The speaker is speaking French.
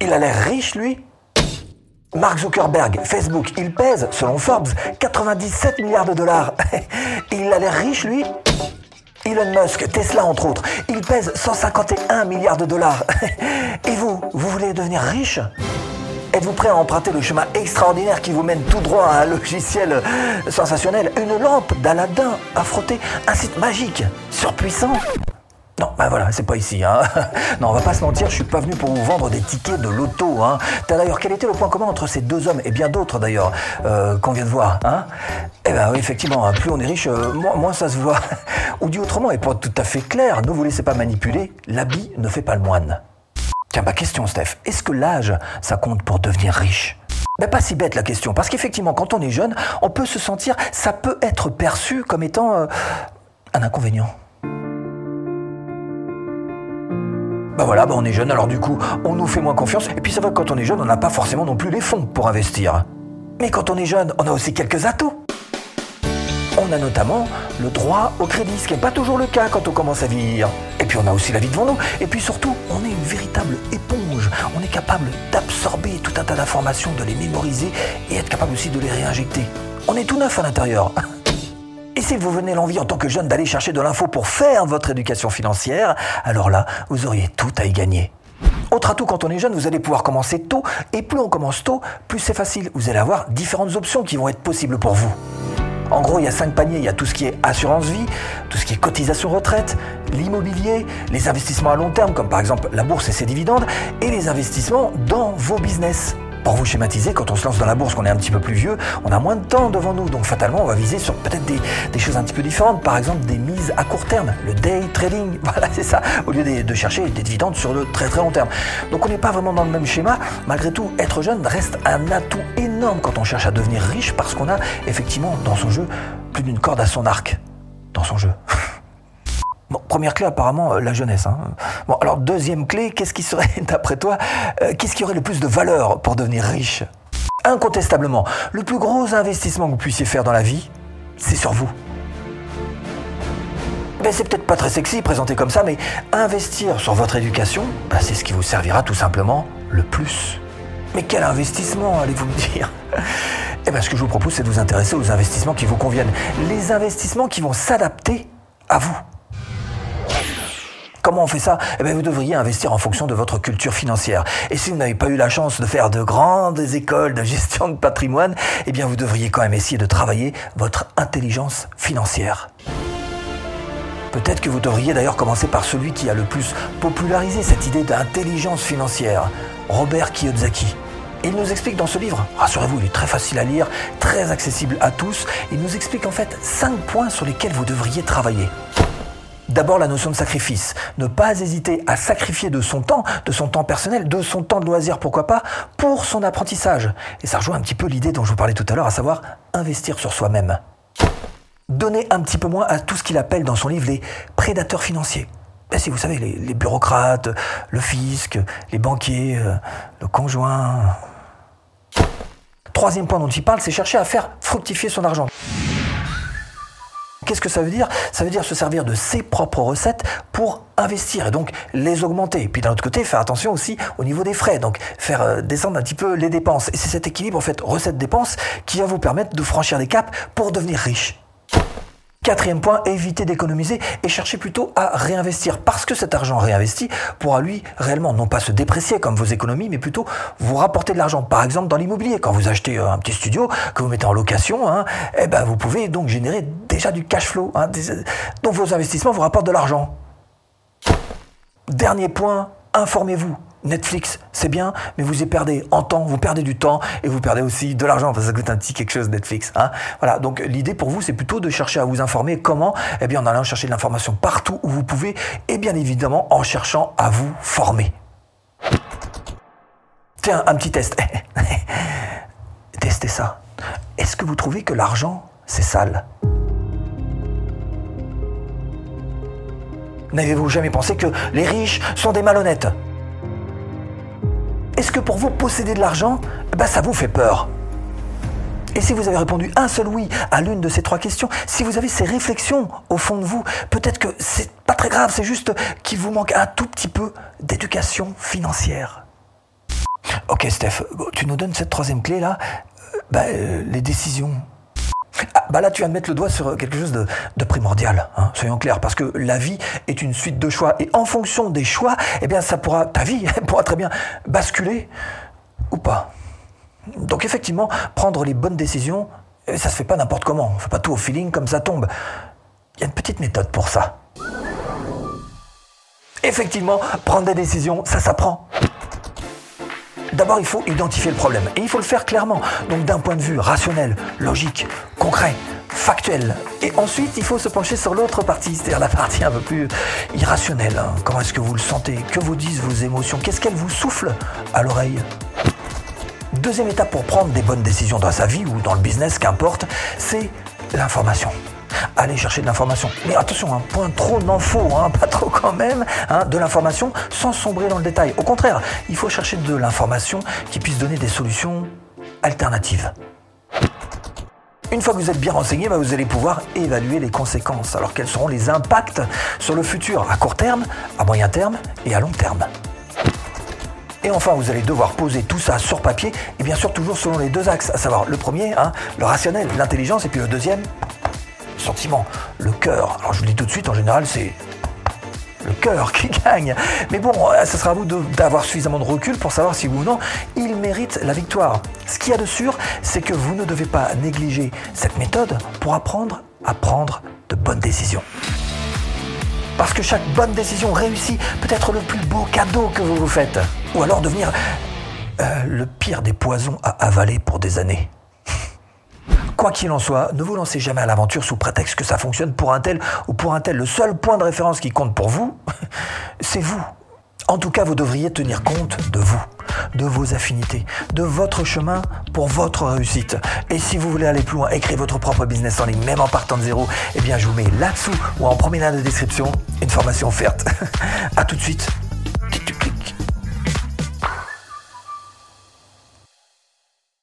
Il a l'air riche, lui. Mark Zuckerberg, Facebook, il pèse, selon Forbes, 97 milliards de dollars. il a l'air riche, lui. Elon Musk, Tesla entre autres, il pèse 151 milliards de dollars. Et vous, vous voulez devenir riche? Êtes-vous prêt à emprunter le chemin extraordinaire qui vous mène tout droit à un logiciel sensationnel, une lampe d'Aladin à frotter, un site magique, surpuissant non, ben voilà, c'est pas ici. Hein. Non, on va pas se mentir, je suis pas venu pour vous vendre des tickets de loto. Hein. D'ailleurs, quel était le point commun entre ces deux hommes et bien d'autres d'ailleurs euh, qu'on vient de voir hein? Eh ben oui, effectivement, plus on est riche, euh, moins, ça se voit. Ou dit autrement, et pour être tout à fait clair, ne vous laissez pas manipuler, l'habit ne fait pas le moine. Tiens, ma question, Steph, est-ce que l'âge, ça compte pour devenir riche? Ben pas si bête la question, parce qu'effectivement, quand on est jeune, on peut se sentir, ça peut être perçu comme étant euh, un inconvénient. Bah voilà, bah on est jeune, alors du coup, on nous fait moins confiance. Et puis vrai que quand on est jeune, on n'a pas forcément non plus les fonds pour investir. Mais quand on est jeune, on a aussi quelques atouts. On a notamment le droit au crédit, ce qui n'est pas toujours le cas quand on commence à vieillir. Et puis on a aussi la vie devant nous. Et puis surtout, on est une véritable éponge. On est capable d'absorber tout un tas d'informations, de les mémoriser et être capable aussi de les réinjecter. On est tout neuf à l'intérieur. Si vous venez l'envie en tant que jeune d'aller chercher de l'info pour faire votre éducation financière, alors là, vous auriez tout à y gagner. Autre atout quand on est jeune, vous allez pouvoir commencer tôt, et plus on commence tôt, plus c'est facile. Vous allez avoir différentes options qui vont être possibles pour vous. En gros, il y a cinq paniers. Il y a tout ce qui est assurance vie, tout ce qui est cotisation retraite, l'immobilier, les investissements à long terme, comme par exemple la bourse et ses dividendes, et les investissements dans vos business. Pour vous schématiser, quand on se lance dans la bourse, qu'on est un petit peu plus vieux, on a moins de temps devant nous. Donc fatalement, on va viser sur peut-être des, choses un petit peu différentes. Par exemple, des mises à court terme, le day trading. Voilà, c'est ça. Au lieu de, chercher des dividendes sur le très très long terme. Donc on n'est pas vraiment dans le même schéma. Malgré tout, être jeune reste un atout énorme quand on cherche à devenir riche parce qu'on a effectivement dans son jeu plus d'une corde à son arc. Dans son jeu. Bon, première clé apparemment euh, la jeunesse. Hein. Bon, alors deuxième clé, qu'est-ce qui serait, d'après toi, euh, qu'est-ce qui aurait le plus de valeur pour devenir riche? Incontestablement, le plus gros investissement que vous puissiez faire dans la vie, c'est sur vous. Ben, c'est peut-être pas très sexy présenté comme ça, mais investir sur votre éducation, ben, c'est ce qui vous servira tout simplement le plus. Mais quel investissement, allez-vous me dire? Eh bien, ce que je vous propose, c'est de vous intéresser aux investissements qui vous conviennent. Les investissements qui vont s'adapter à vous. Comment on fait ça? Eh bien, vous devriez investir en fonction de votre culture financière. Et si vous n'avez pas eu la chance de faire de grandes écoles de gestion de patrimoine, eh bien, vous devriez quand même essayer de travailler votre intelligence financière. Peut-être que vous devriez d'ailleurs commencer par celui qui a le plus popularisé cette idée d'intelligence financière, Robert Kiyosaki. Il nous explique dans ce livre, rassurez-vous, il est très facile à lire, très accessible à tous, il nous explique en fait cinq points sur lesquels vous devriez travailler. D'abord la notion de sacrifice. Ne pas hésiter à sacrifier de son temps, de son temps personnel, de son temps de loisir, pourquoi pas, pour son apprentissage. Et ça rejoint un petit peu l'idée dont je vous parlais tout à l'heure, à savoir investir sur soi-même. Donner un petit peu moins à tout ce qu'il appelle dans son livre les prédateurs financiers. Ben si vous savez, les, bureaucrates, le fisc, les banquiers, euh, le conjoint. Troisième point dont il parle, c'est chercher à faire fructifier son argent. Qu'est-ce que ça veut dire? Ça veut dire se servir de ses propres recettes pour investir et donc les augmenter. Puis d'un autre côté, faire attention aussi au niveau des frais, donc faire euh, descendre un petit peu les dépenses. Et c'est cet équilibre, en fait, recette-dépenses, qui va vous permettre de franchir des caps pour devenir riche. Quatrième point, éviter d'économiser et chercher plutôt à réinvestir parce que cet argent réinvesti pourra lui réellement non pas se déprécier comme vos économies mais plutôt vous rapporter de l'argent. Par exemple dans l'immobilier, quand vous achetez euh, un petit studio que vous mettez en location, hein, eh ben vous pouvez donc générer déjà du cash flow. Hein, donc vos investissements vous rapportent de l'argent. Dernier point, informez-vous. Netflix, c'est bien, mais vous y perdez en temps, vous perdez du temps et vous perdez aussi de l'argent parce que ça coûte un petit quelque chose Netflix. Hein voilà, donc l'idée pour vous, c'est plutôt de chercher à vous informer comment Eh bien, en allant chercher de l'information partout où vous pouvez et bien évidemment en cherchant à vous former. Tiens, un petit test. Testez ça. Est-ce que vous trouvez que l'argent, c'est sale? N'avez-vous jamais pensé que les riches sont des malhonnêtes? Pour vous, posséder de l'argent, bah, ça vous fait peur et si vous avez répondu un seul oui à l'une de ces trois questions, si vous avez ces réflexions au fond de vous, peut-être que c'est pas très grave, c'est juste qu'il vous manque un tout petit peu d'éducation financière. Ok Steph, tu nous donnes cette troisième clé là euh, bah, euh, Les décisions. Ah, bah là, tu viens de mettre le doigt sur quelque chose de, primordial, hein, soyons clairs, parce que la vie est une suite de choix, et en fonction des choix, eh bien, ça pourra, ta vie pourra très bien basculer ou pas. Donc effectivement, prendre les bonnes décisions, eh, ça se fait pas n'importe comment, on fait pas tout au feeling comme ça tombe. Il y a une petite méthode pour ça. Effectivement, prendre des décisions, ça s'apprend. D'abord, il faut identifier le problème. Et il faut le faire clairement. Donc d'un point de vue rationnel, logique, concret, factuel. Et ensuite, il faut se pencher sur l'autre partie, c'est-à-dire la partie un peu plus irrationnelle. Hein. Comment est-ce que vous le sentez? Que vous disent vos émotions? Qu'est-ce qu'elles vous soufflent à l'oreille? Deuxième étape pour prendre des bonnes décisions dans sa vie ou dans le business, qu'importe, c'est l'information aller chercher de l'information. Mais attention, un point trop faut, hein, pas trop quand même, hein, de l'information sans sombrer dans le détail. Au contraire, il faut chercher de l'information qui puisse donner des solutions alternatives. Une fois que vous êtes bien renseigné, bah, vous allez pouvoir évaluer les conséquences. Alors quels seront les impacts sur le futur à court terme, à moyen terme et à long terme? Et enfin, vous allez devoir poser tout ça sur papier, et bien sûr toujours selon les deux axes, à savoir le premier, hein, le rationnel, l'intelligence, et puis le deuxième, sentiment, le cœur. Alors je vous le dis tout de suite, en général, c'est le cœur qui gagne. Mais bon, euh, ce sera à vous d'avoir suffisamment de recul pour savoir si oui ou non il mérite la victoire. Ce qu'il y a de sûr, c'est que vous ne devez pas négliger cette méthode pour apprendre à prendre de bonnes décisions. Parce que chaque bonne décision réussie peut être le plus beau cadeau que vous vous faites. Ou alors devenir euh, le pire des poisons à avaler pour des années. Quoi qu'il en soit, ne vous lancez jamais à l'aventure sous prétexte que ça fonctionne pour un tel ou pour un tel. Le seul point de référence qui compte pour vous, c'est vous. En tout cas, vous devriez tenir compte de vous, de vos affinités, de votre chemin pour votre réussite. Et si vous voulez aller plus loin, écrire votre propre business en ligne, même en partant de zéro, eh bien, je vous mets là-dessous ou en premier lien de description une formation offerte. à tout de suite